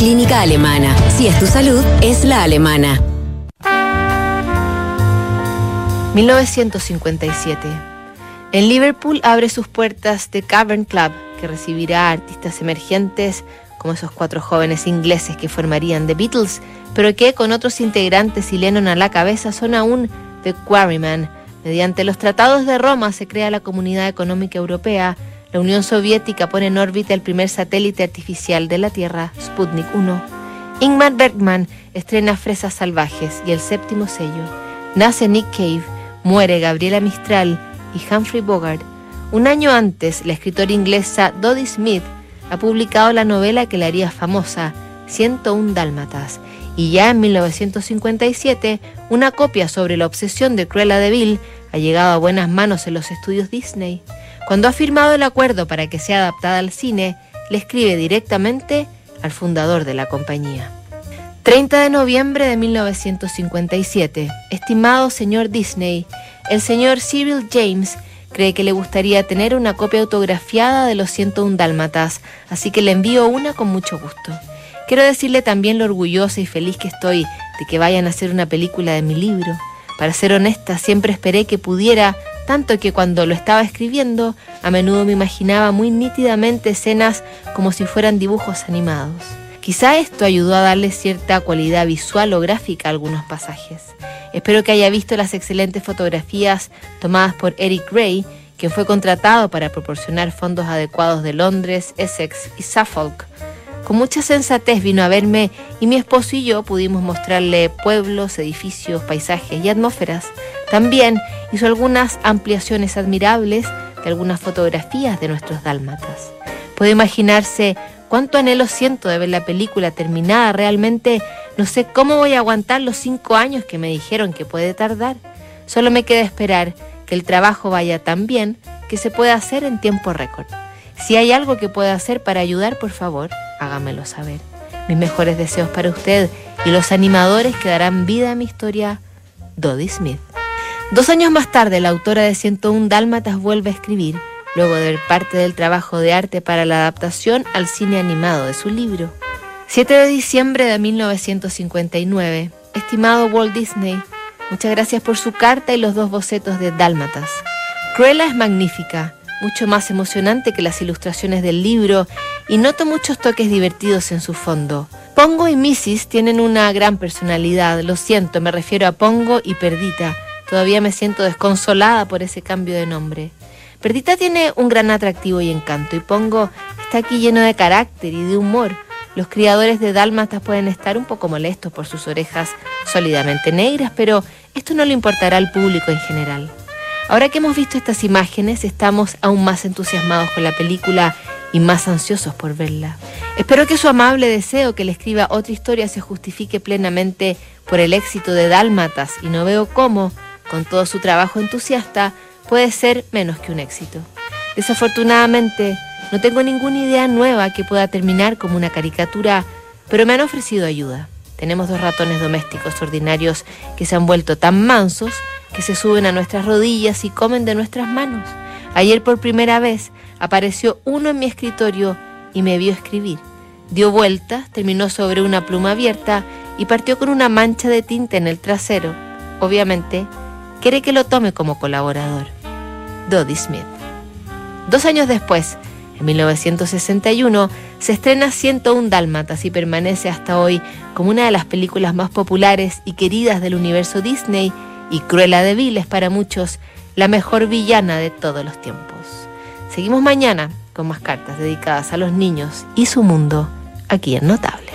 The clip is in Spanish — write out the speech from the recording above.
Clínica Alemana. Si es tu salud, es la alemana. 1957. En Liverpool abre sus puertas The Cavern Club, que recibirá artistas emergentes como esos cuatro jóvenes ingleses que formarían The Beatles, pero que con otros integrantes y Lennon a la cabeza son aún The Quarrymen. Mediante los tratados de Roma se crea la Comunidad Económica Europea. La Unión Soviética pone en órbita el primer satélite artificial de la Tierra, Sputnik 1. Ingmar Bergman estrena Fresas Salvajes y el séptimo sello. Nace Nick Cave, muere Gabriela Mistral y Humphrey Bogart. Un año antes, la escritora inglesa Dodie Smith ha publicado la novela que la haría famosa, 101 Dálmatas, y ya en 1957 una copia sobre la obsesión de Cruella de Vil ha llegado a buenas manos en los estudios Disney. Cuando ha firmado el acuerdo para que sea adaptada al cine, le escribe directamente al fundador de la compañía. 30 de noviembre de 1957. Estimado señor Disney, el señor Cyril James cree que le gustaría tener una copia autografiada de los 101 dálmatas, así que le envío una con mucho gusto. Quiero decirle también lo orgullosa y feliz que estoy de que vayan a hacer una película de mi libro. Para ser honesta, siempre esperé que pudiera, tanto que cuando lo estaba escribiendo, a menudo me imaginaba muy nítidamente escenas como si fueran dibujos animados. Quizá esto ayudó a darle cierta cualidad visual o gráfica a algunos pasajes. Espero que haya visto las excelentes fotografías tomadas por Eric Gray, quien fue contratado para proporcionar fondos adecuados de Londres, Essex y Suffolk. Con mucha sensatez vino a verme y mi esposo y yo pudimos mostrarle pueblos, edificios, paisajes y atmósferas. También hizo algunas ampliaciones admirables de algunas fotografías de nuestros dálmatas. Puede imaginarse cuánto anhelo siento de ver la película terminada. Realmente no sé cómo voy a aguantar los cinco años que me dijeron que puede tardar. Solo me queda esperar que el trabajo vaya tan bien que se pueda hacer en tiempo récord. Si hay algo que pueda hacer para ayudar, por favor, hágamelo saber. Mis mejores deseos para usted y los animadores que darán vida a mi historia, Dodie Smith. Dos años más tarde, la autora de 101 Dálmatas vuelve a escribir luego de ver parte del trabajo de arte para la adaptación al cine animado de su libro. 7 de diciembre de 1959. Estimado Walt Disney, muchas gracias por su carta y los dos bocetos de Dálmatas. Cruella es magnífica, mucho más emocionante que las ilustraciones del libro y noto muchos toques divertidos en su fondo. Pongo y Mrs. tienen una gran personalidad, lo siento, me refiero a Pongo y Perdita. Todavía me siento desconsolada por ese cambio de nombre. Perdita tiene un gran atractivo y encanto y Pongo está aquí lleno de carácter y de humor. Los criadores de dálmatas pueden estar un poco molestos por sus orejas sólidamente negras, pero esto no le importará al público en general. Ahora que hemos visto estas imágenes, estamos aún más entusiasmados con la película y más ansiosos por verla. Espero que su amable deseo que le escriba otra historia se justifique plenamente por el éxito de Dálmatas y no veo cómo, con todo su trabajo entusiasta, puede ser menos que un éxito. Desafortunadamente, no tengo ninguna idea nueva que pueda terminar como una caricatura, pero me han ofrecido ayuda. Tenemos dos ratones domésticos ordinarios que se han vuelto tan mansos que se suben a nuestras rodillas y comen de nuestras manos. Ayer por primera vez apareció uno en mi escritorio y me vio escribir. Dio vueltas, terminó sobre una pluma abierta y partió con una mancha de tinta en el trasero. Obviamente, quiere que lo tome como colaborador. Dodie Smith. Dos años después, en 1961, se estrena 101 Dálmatas y permanece hasta hoy como una de las películas más populares y queridas del universo Disney y Cruella de Vil es para muchos la mejor villana de todos los tiempos. Seguimos mañana con más cartas dedicadas a los niños y su mundo aquí en Notable.